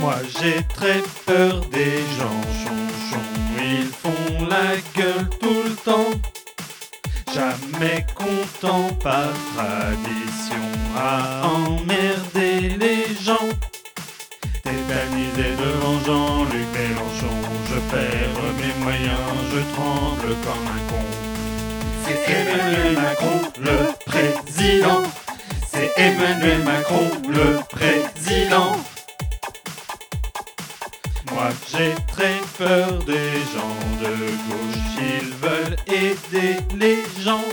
Moi j'ai très peur des gens chonchons, ils font la gueule tout le temps. Jamais content par tradition à emmerder les gens. Tétanisé devant Jean-Luc Mélenchon, je perds mes moyens, je tremble comme un con. C'est Emmanuel Macron, le président. C'est Emmanuel Macron, le président. J'ai très peur des gens de gauche, ils veulent aider les gens.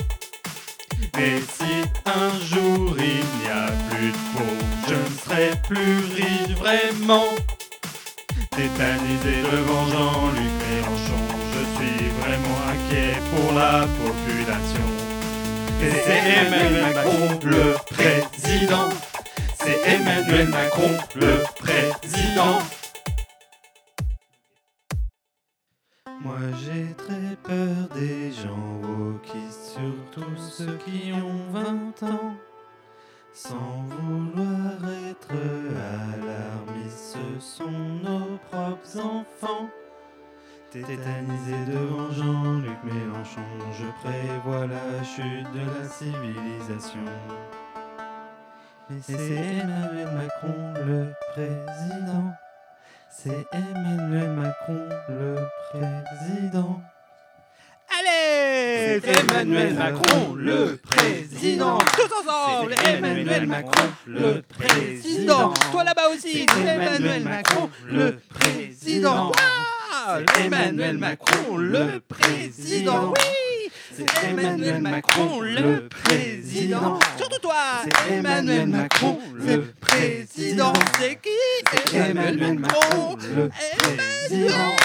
Mais si un jour il n'y a plus de pauvres, je ne serai plus riche vraiment. Tétanisé devant Jean-Luc Mélenchon, je suis vraiment inquiet pour la population. Et c'est Emmanuel Macron, le président. C'est Emmanuel Macron, le président. Moi j'ai très peur des gens wokistes, surtout ceux qui ont 20 ans. Sans vouloir être alarmiste, ce sont nos propres enfants. Tétanisé devant Jean-Luc Mélenchon, je prévois la chute de la civilisation. Mais c'est Emmanuel Macron le président. C'est Emmanuel Macron le président. Allez C'est Emmanuel Macron, le président. Tous ensemble C'est Emmanuel Macron, le président. Toi là-bas aussi C'est Emmanuel Macron, le président. Waouh Emmanuel Macron, le président. Oui C'est Emmanuel Macron, le président. Surtout toi C'est Emmanuel Macron, le président C'est qui? Emmanuel Macron, le Emmanuel